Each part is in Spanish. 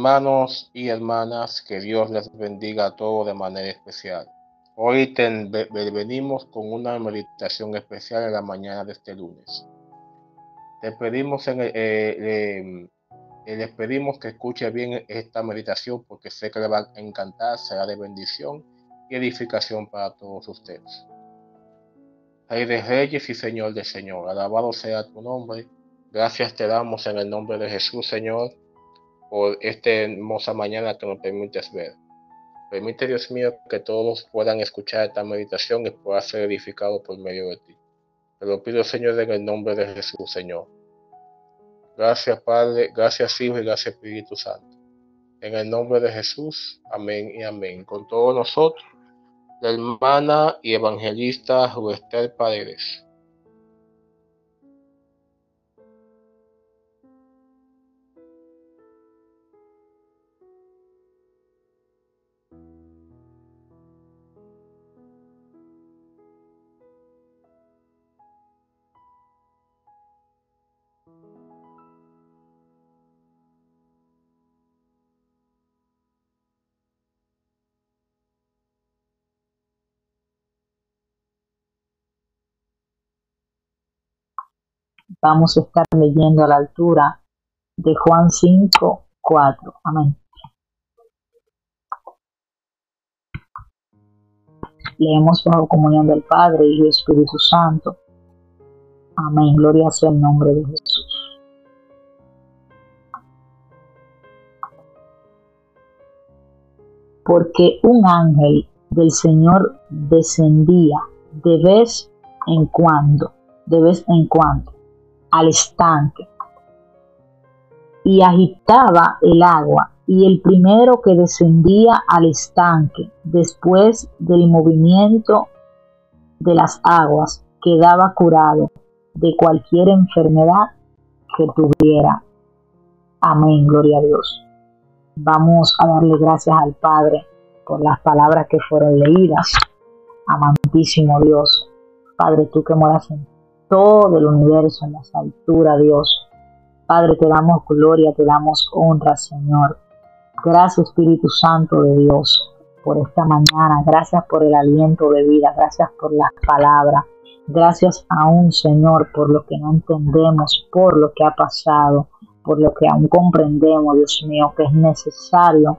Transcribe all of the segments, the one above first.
Hermanos y hermanas, que Dios les bendiga a todos de manera especial. Hoy venimos con una meditación especial en la mañana de este lunes. Te pedimos, en, eh, eh, les pedimos que escuche bien esta meditación porque sé que le va a encantar, será de bendición y edificación para todos ustedes. Rey de reyes y Señor de Señor, alabado sea tu nombre. Gracias te damos en el nombre de Jesús, Señor por esta hermosa mañana que nos permites ver. Permite, Dios mío, que todos puedan escuchar esta meditación y pueda ser edificado por medio de ti. Te lo pido, Señor, en el nombre de Jesús, Señor. Gracias, Padre, gracias, Hijo y gracias, Espíritu Santo. En el nombre de Jesús, amén y amén. Con todos nosotros, la hermana y evangelista Ruestel Paredes. Vamos a estar leyendo a la altura de Juan 5, 4. Amén. Leemos bajo comunión del Padre y del Espíritu Santo. Amén. Gloria sea el nombre de Jesús. Porque un ángel del Señor descendía de vez en cuando, de vez en cuando, al estanque y agitaba el agua y el primero que descendía al estanque después del movimiento de las aguas quedaba curado de cualquier enfermedad que tuviera. Amén, gloria a Dios. Vamos a darle gracias al Padre por las palabras que fueron leídas. Amantísimo Dios, Padre, tú que moras en todo el universo, en las alturas, Dios. Padre, te damos gloria, te damos honra, Señor. Gracias, Espíritu Santo de Dios, por esta mañana. Gracias por el aliento de vida. Gracias por las palabras. Gracias aún, Señor, por lo que no entendemos, por lo que ha pasado, por lo que aún comprendemos, Dios mío, que es necesario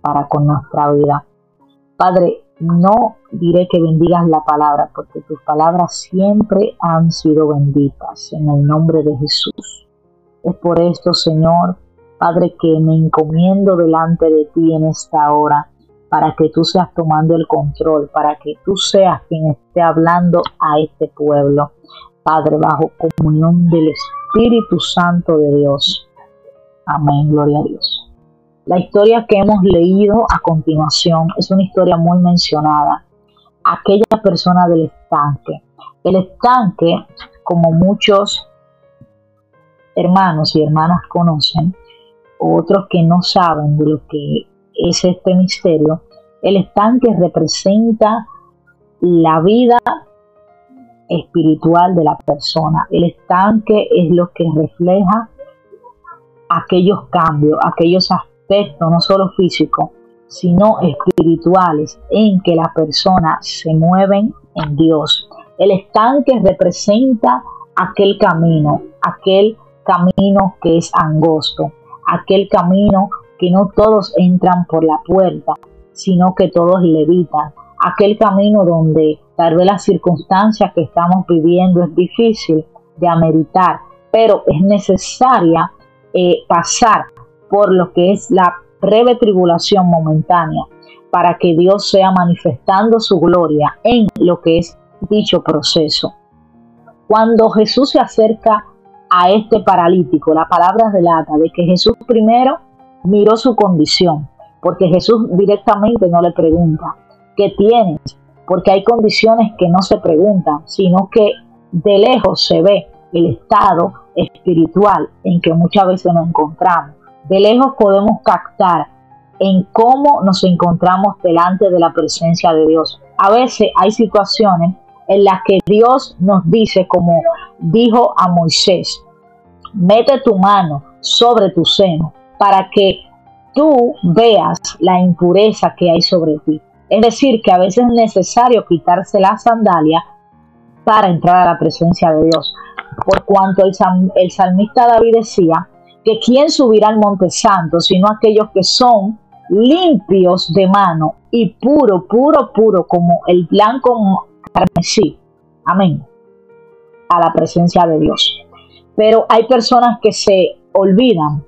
para con nuestra vida. Padre, no diré que bendigas la palabra, porque tus palabras siempre han sido benditas en el nombre de Jesús. Es por esto, Señor, Padre, que me encomiendo delante de ti en esta hora, para que tú seas tomando el control, para que tú seas quien esté hablando a este pueblo. Padre, bajo comunión del Espíritu Santo de Dios. Amén, gloria a Dios. La historia que hemos leído a continuación es una historia muy mencionada. Aquella persona del estanque. El estanque, como muchos hermanos y hermanas conocen, otros que no saben de lo que es este misterio, el estanque representa la vida espiritual de la persona. El estanque es lo que refleja aquellos cambios, aquellos aspectos no solo físico, sino espirituales, en que las personas se mueven en Dios. El estanque representa aquel camino, aquel camino que es angosto, aquel camino que no todos entran por la puerta, sino que todos levitan, aquel camino donde tal vez la circunstancia que estamos viviendo es difícil de ameritar, pero es necesaria eh, pasar por lo que es la breve tribulación momentánea, para que Dios sea manifestando su gloria en lo que es dicho proceso. Cuando Jesús se acerca a este paralítico, la palabra relata de que Jesús primero miró su condición, porque Jesús directamente no le pregunta, ¿qué tienes? Porque hay condiciones que no se preguntan, sino que de lejos se ve el estado espiritual en que muchas veces nos encontramos de lejos podemos captar en cómo nos encontramos delante de la presencia de Dios. A veces hay situaciones en las que Dios nos dice, como dijo a Moisés, mete tu mano sobre tu seno para que tú veas la impureza que hay sobre ti. Es decir, que a veces es necesario quitarse la sandalia para entrar a la presencia de Dios. Por cuanto el, el salmista David decía que quién subirá al monte santo, sino aquellos que son limpios de mano y puro, puro, puro, como el blanco carmesí. Amén. A la presencia de Dios. Pero hay personas que se olvidan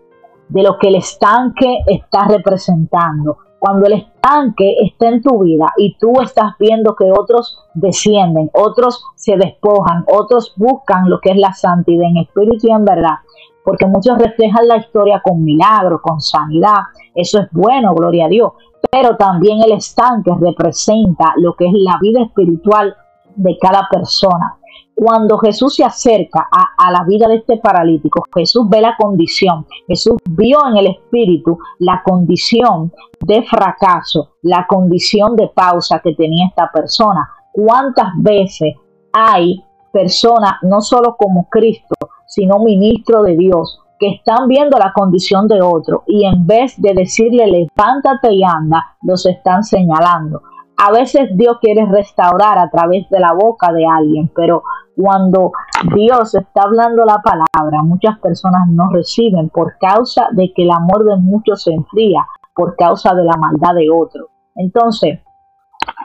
de lo que el estanque está representando. Cuando el estanque está en tu vida y tú estás viendo que otros descienden, otros se despojan, otros buscan lo que es la santidad en espíritu y en verdad, porque muchos reflejan la historia con milagro, con sanidad, eso es bueno, gloria a Dios, pero también el estanque representa lo que es la vida espiritual de cada persona. Cuando Jesús se acerca a, la vida de este paralítico, Jesús ve la condición, Jesús vio en el espíritu la condición de fracaso, la condición de pausa que tenía esta persona. ¿Cuántas veces hay personas, no solo como Cristo, sino ministro de Dios, que están viendo la condición de otro y en vez de decirle levántate y anda, los están señalando. A veces Dios quiere restaurar a través de la boca de alguien, pero cuando Dios está hablando la palabra, muchas personas no reciben por causa de que el amor de muchos se enfría, por causa de la maldad de otro. Entonces,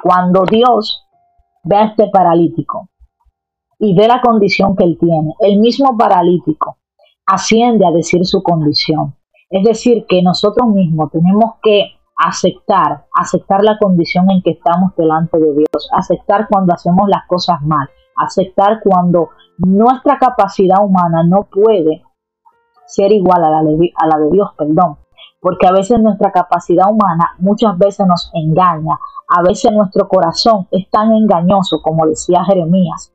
cuando Dios ve a este paralítico y ve la condición que él tiene, el mismo paralítico asciende a decir su condición. Es decir, que nosotros mismos tenemos que aceptar, aceptar la condición en que estamos delante de Dios, aceptar cuando hacemos las cosas mal, aceptar cuando nuestra capacidad humana no puede ser igual a la, de, a la de Dios, perdón, porque a veces nuestra capacidad humana muchas veces nos engaña, a veces nuestro corazón es tan engañoso, como decía Jeremías,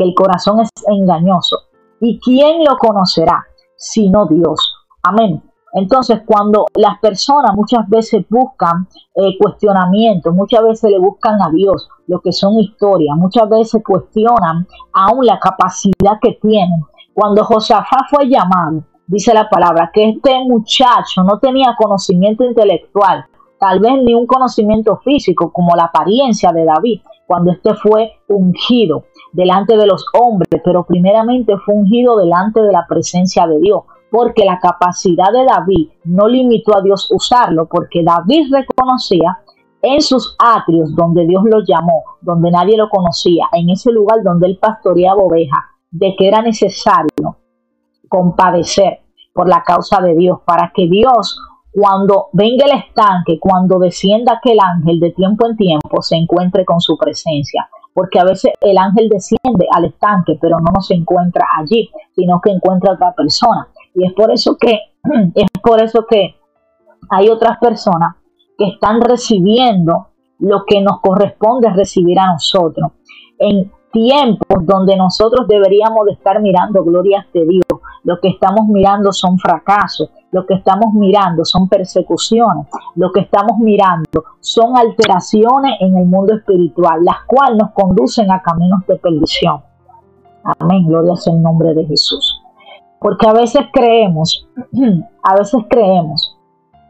que el corazón es engañoso. ¿Y quién lo conocerá sino Dios? Amén. Entonces, cuando las personas muchas veces buscan eh, cuestionamientos, muchas veces le buscan a Dios lo que son historias, muchas veces cuestionan aún la capacidad que tienen. Cuando Josafá fue llamado, dice la palabra, que este muchacho no tenía conocimiento intelectual, tal vez ni un conocimiento físico como la apariencia de David, cuando este fue ungido delante de los hombres, pero primeramente fue ungido delante de la presencia de Dios porque la capacidad de David no limitó a Dios usarlo, porque David reconocía en sus atrios donde Dios lo llamó, donde nadie lo conocía, en ese lugar donde él pastoreaba ovejas, de que era necesario compadecer por la causa de Dios, para que Dios, cuando venga el estanque, cuando descienda aquel ángel de tiempo en tiempo, se encuentre con su presencia porque a veces el ángel desciende al estanque, pero no se encuentra allí, sino que encuentra a otra persona. Y es por eso que, es por eso que hay otras personas que están recibiendo lo que nos corresponde recibir a nosotros. En tiempos donde nosotros deberíamos de estar mirando glorias de Dios, lo que estamos mirando son fracasos, lo que estamos mirando son persecuciones, lo que estamos mirando son alteraciones en el mundo espiritual, las cuales nos conducen a caminos de perdición. Amén, gloria sea el nombre de Jesús. Porque a veces creemos, a veces creemos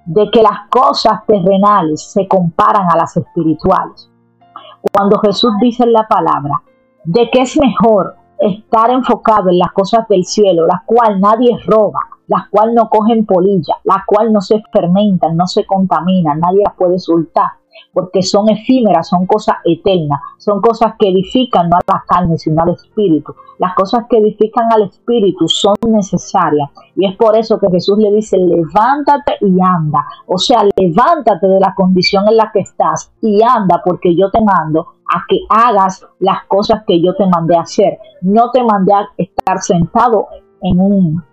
de que las cosas terrenales se comparan a las espirituales. Cuando Jesús dice en la palabra de que es mejor estar enfocado en las cosas del cielo, las cuales nadie roba, las cuales no cogen polilla, las cuales no se fermentan, no se contaminan, nadie las puede soltar, porque son efímeras, son cosas eternas, son cosas que edifican no a la carne, sino al espíritu. Las cosas que edifican al espíritu son necesarias y es por eso que Jesús le dice, levántate y anda. O sea, levántate de la condición en la que estás y anda porque yo te mando a que hagas las cosas que yo te mandé a hacer. No te mandé a estar sentado en un,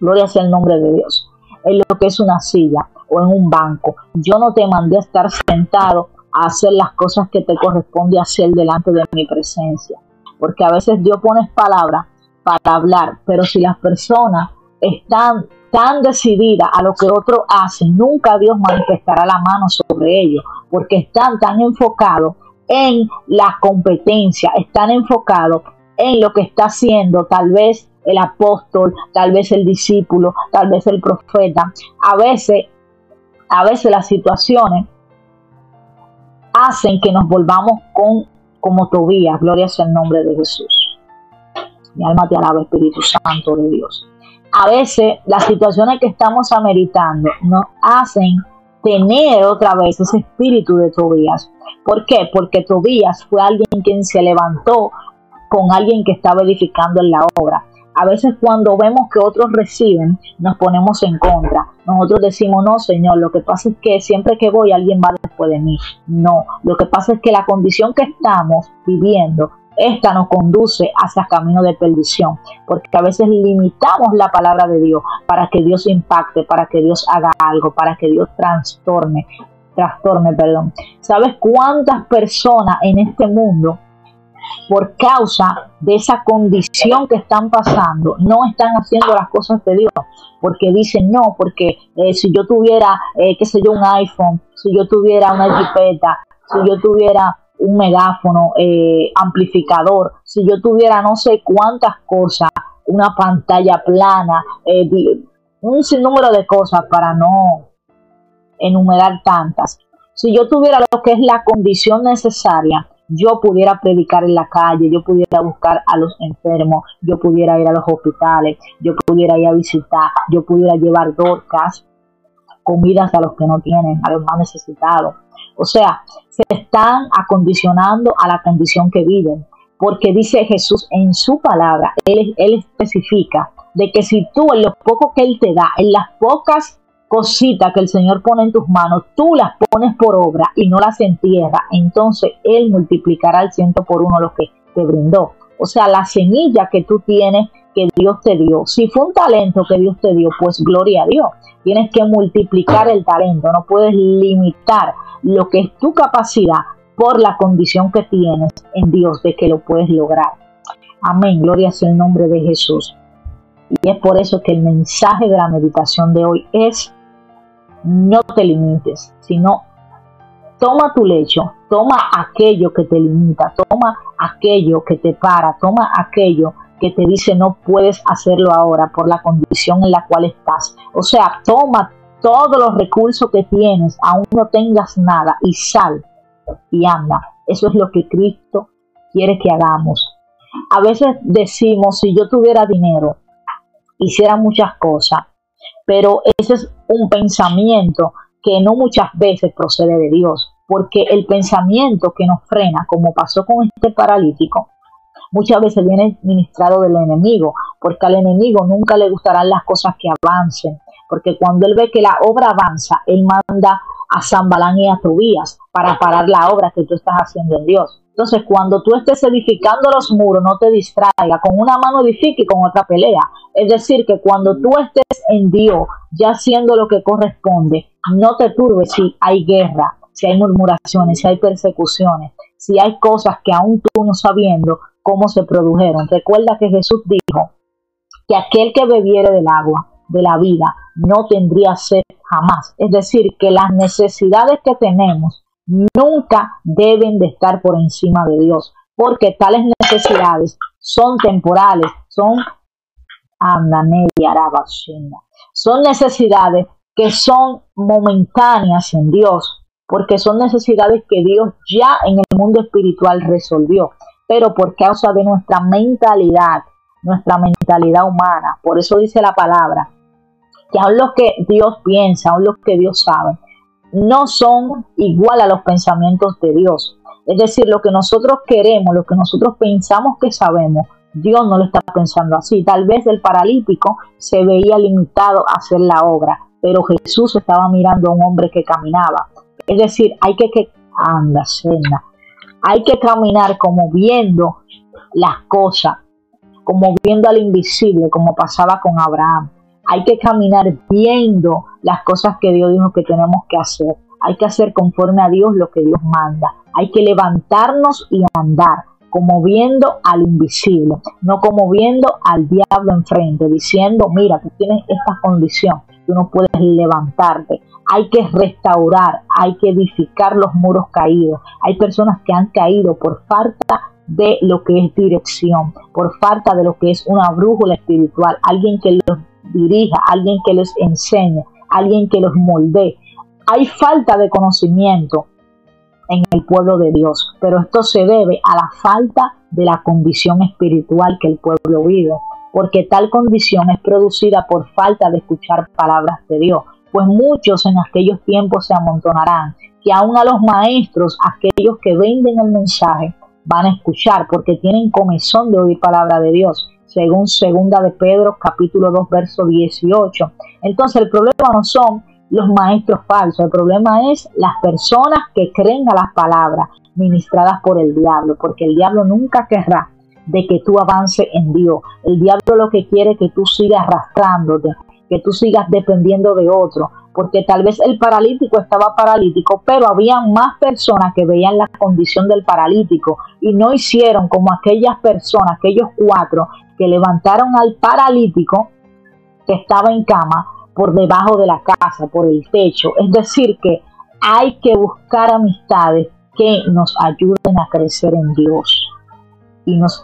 gloria sea el nombre de Dios, en lo que es una silla o en un banco. Yo no te mandé a estar sentado a hacer las cosas que te corresponde hacer delante de mi presencia. Porque a veces Dios pone palabras para hablar, pero si las personas están tan decididas a lo que otros hacen, nunca Dios manifestará la mano sobre ellos, porque están tan enfocados en la competencia, están enfocados en lo que está haciendo tal vez el apóstol, tal vez el discípulo, tal vez el profeta. A veces a veces las situaciones hacen que nos volvamos con como Tobías, gloria sea el nombre de Jesús. Mi alma te alaba, Espíritu Santo de Dios. A veces las situaciones que estamos ameritando nos hacen tener otra vez ese espíritu de Tobías. ¿Por qué? Porque Tobías fue alguien quien se levantó con alguien que estaba edificando en la obra. A veces cuando vemos que otros reciben, nos ponemos en contra. Nosotros decimos, no, Señor, lo que pasa es que siempre que voy alguien va después de mí. No, lo que pasa es que la condición que estamos viviendo, esta nos conduce hacia camino de perdición, porque a veces limitamos la palabra de Dios para que Dios impacte, para que Dios haga algo, para que Dios trastorne, trastorne, perdón. ¿Sabes cuántas personas en este mundo por causa de esa condición que están pasando, no están haciendo las cosas de Dios, porque dicen no, porque eh, si yo tuviera, eh, qué sé yo, un iPhone, si yo tuviera una jipeta, si yo tuviera un megáfono eh, amplificador, si yo tuviera no sé cuántas cosas, una pantalla plana, un sinnúmero de cosas para no enumerar tantas. Si yo tuviera lo que es la condición necesaria, yo pudiera predicar en la calle, yo pudiera buscar a los enfermos, yo pudiera ir a los hospitales, yo pudiera ir a visitar, yo pudiera llevar dorcas, comidas a los que no tienen, a los más necesitados. O sea, se están acondicionando a la condición que viven, porque dice Jesús en su palabra, Él, él especifica de que si tú en lo poco que Él te da, en las pocas cositas que el Señor pone en tus manos, tú las pones por obra y no las entierras, entonces Él multiplicará el ciento por uno lo que te brindó. O sea, la semilla que tú tienes que Dios te dio. Si fue un talento que Dios te dio, pues gloria a Dios. Tienes que multiplicar el talento, no puedes limitar lo que es tu capacidad por la condición que tienes en Dios de que lo puedes lograr. Amén, gloria sea el nombre de Jesús. Y es por eso que el mensaje de la meditación de hoy es no te limites, sino toma tu lecho, toma aquello que te limita, toma aquello que te para, toma aquello que te dice no puedes hacerlo ahora por la condición en la cual estás. O sea, toma todos los recursos que tienes, aún no tengas nada, y sal y anda. Eso es lo que Cristo quiere que hagamos. A veces decimos, si yo tuviera dinero, hiciera muchas cosas, pero ese es un pensamiento que no muchas veces procede de Dios, porque el pensamiento que nos frena, como pasó con este paralítico, muchas veces viene ministrado del enemigo, porque al enemigo nunca le gustarán las cosas que avancen, porque cuando él ve que la obra avanza, él manda a Zambalán y a Tobías para parar la obra que tú estás haciendo en Dios. Entonces, cuando tú estés edificando los muros, no te distraiga. Con una mano edifique y con otra pelea. Es decir, que cuando tú estés en Dios, ya haciendo lo que corresponde, no te turbes si hay guerra, si hay murmuraciones, si hay persecuciones, si hay cosas que aún tú no sabiendo cómo se produjeron. Recuerda que Jesús dijo que aquel que bebiere del agua de la vida no tendría sed jamás. Es decir, que las necesidades que tenemos nunca deben de estar por encima de Dios, porque tales necesidades son temporales, son son necesidades que son momentáneas en Dios, porque son necesidades que Dios ya en el mundo espiritual resolvió, pero por causa de nuestra mentalidad, nuestra mentalidad humana, por eso dice la palabra, que aún lo que Dios piensa, aún lo que Dios sabe, no son igual a los pensamientos de Dios. Es decir, lo que nosotros queremos, lo que nosotros pensamos que sabemos, Dios no lo está pensando así. Tal vez el paralítico se veía limitado a hacer la obra, pero Jesús estaba mirando a un hombre que caminaba. Es decir, hay que, que. Hay que caminar como viendo las cosas, como viendo al invisible, como pasaba con Abraham. Hay que caminar viendo las cosas que Dios dijo que tenemos que hacer. Hay que hacer conforme a Dios lo que Dios manda. Hay que levantarnos y andar como viendo al invisible, no como viendo al diablo enfrente, diciendo, mira, tú tienes esta condición, tú no puedes levantarte. Hay que restaurar, hay que edificar los muros caídos. Hay personas que han caído por falta de lo que es dirección, por falta de lo que es una brújula espiritual, alguien que los dirija, alguien que les enseñe, alguien que los moldee, hay falta de conocimiento en el pueblo de Dios, pero esto se debe a la falta de la condición espiritual que el pueblo vive, porque tal condición es producida por falta de escuchar palabras de Dios, pues muchos en aquellos tiempos se amontonarán, que aún a los maestros, aquellos que venden el mensaje, van a escuchar porque tienen comezón de oír palabra de Dios, según segunda de Pedro capítulo 2 verso 18. Entonces el problema no son los maestros falsos, el problema es las personas que creen a las palabras ministradas por el diablo, porque el diablo nunca querrá de que tú avances en Dios. El diablo lo que quiere es que tú sigas arrastrándote, que tú sigas dependiendo de otro, porque tal vez el paralítico estaba paralítico, pero había más personas que veían la condición del paralítico y no hicieron como aquellas personas, aquellos cuatro que levantaron al paralítico que estaba en cama por debajo de la casa, por el techo. Es decir, que hay que buscar amistades que nos ayuden a crecer en Dios y nos